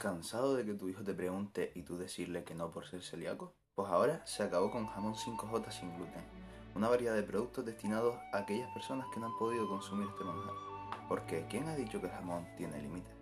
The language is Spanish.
¿Cansado de que tu hijo te pregunte y tú decirle que no por ser celíaco? Pues ahora se acabó con jamón 5J sin gluten, una variedad de productos destinados a aquellas personas que no han podido consumir este manjar. Porque ¿quién ha dicho que el jamón tiene límites?